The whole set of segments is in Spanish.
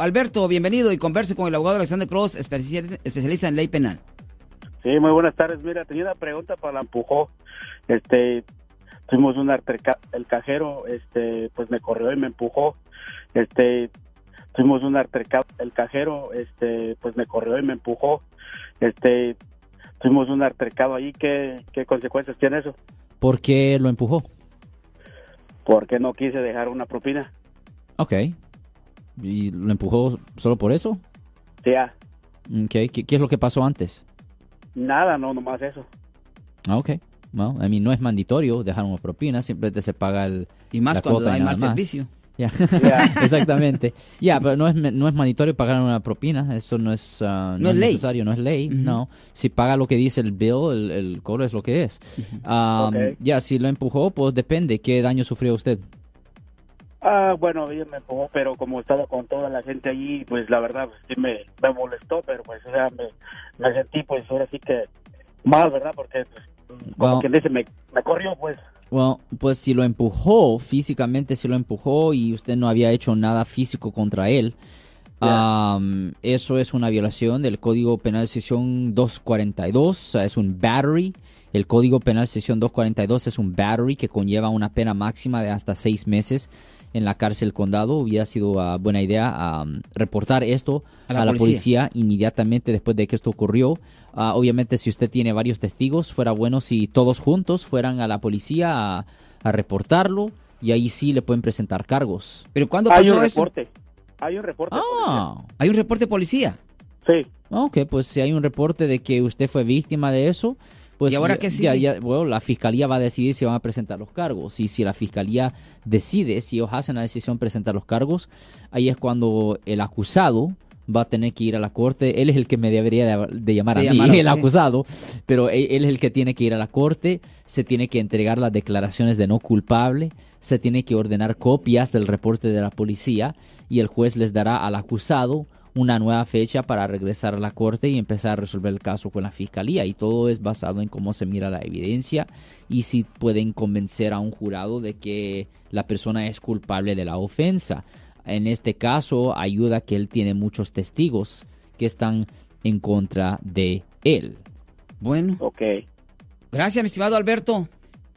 Alberto, bienvenido y converse con el abogado Alexander Cross, especialista en ley penal. Sí, muy buenas tardes. Mira, tenía una pregunta para la empujó. Este, tuvimos un el cajero, este, pues me corrió y me empujó. Este, tuvimos un altercado, el cajero, este, pues me corrió y me empujó. Este, tuvimos un altercado ahí. ¿Qué, qué consecuencias tiene eso? ¿Por qué lo empujó? Porque no quise dejar una propina. Ok. ¿Y lo empujó solo por eso? Sí. Ah. Okay. ¿Qué, es lo que pasó antes? Nada, no, nomás eso. Ah, ok. Bueno, a mí no es mandatorio dejar una propina, simplemente se paga el. Y más cuando hay mal servicio. Ya, exactamente. Ya, pero no es, no es mandatorio pagar una propina, eso no es, uh, no, es necesario, no es ley, no. Si paga lo que dice el bill, el, el cobro es lo que es. Um, ya, si lo empujó, pues depende, ¿qué daño sufrió usted? Ah, bueno, ella me empujó, pero como estaba con toda la gente allí, pues la verdad pues, sí me, me molestó, pero pues o sea, me, me sentí pues ahora sí que mal, ¿verdad? Porque pues, como quien dice, me, me corrió pues. Bueno, pues si lo empujó, físicamente si lo empujó y usted no había hecho nada físico contra él, eso es una violación del Código Penal sección 242, o sea, es un battery. El Código Penal sección 242 es un battery que conlleva una pena máxima de hasta seis meses en la cárcel condado. Hubiera sido uh, buena idea reportar esto a la, policía. inmediatamente después de que esto ocurrió. Ah, obviamente, si usted tiene varios testigos, fuera bueno si todos juntos fueran a la policía a, reportarlo y ahí sí le pueden presentar cargos. ¿Pero cuándo pasó Hay un eso? reporte. Hay un reporte. Ah. ¿Hay un reporte de policía? Sí. Ok, pues si hay un reporte de que usted fue víctima de eso, pues ¿Y ahora ya, Ya, bueno, la fiscalía va a decidir si van a presentar los cargos. Y si la fiscalía decide, si ellos hacen la decisión de presentar los cargos, ahí es cuando el acusado va a tener que ir a la corte. Él es el que me debería de, llamar a mí, el acusado, pero él, él, es el que tiene que ir a la corte, se tiene que entregar las declaraciones de no culpable, se tiene que ordenar copias del reporte de la policía y el juez les dará al acusado una nueva fecha para regresar a la corte y empezar a resolver el caso con la fiscalía. Y todo es basado en cómo se mira la evidencia y si pueden convencer a un jurado de que la persona es culpable de la ofensa. En este caso, ayuda que él tiene muchos testigos que están en contra de él. Bueno. Ok. Gracias, mi estimado Alberto.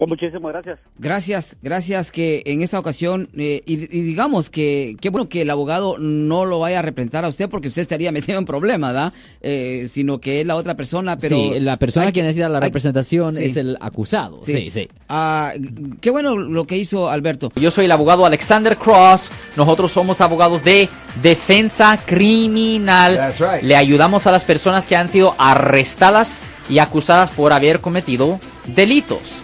Pues muchísimas gracias. Gracias, gracias que en esta ocasión, eh, y, digamos que qué bueno que el abogado no lo vaya a representar a usted porque usted estaría metido en problema, ¿verdad? Eh, sino que es la otra persona, pero... Sí, la persona que, necesita la representación es el acusado. Sí, sí. Ah, qué bueno lo que hizo Alberto. Yo soy el abogado Alexander Cross, nosotros somos abogados de defensa criminal. Le ayudamos a las personas que han sido arrestadas y acusadas por haber cometido delitos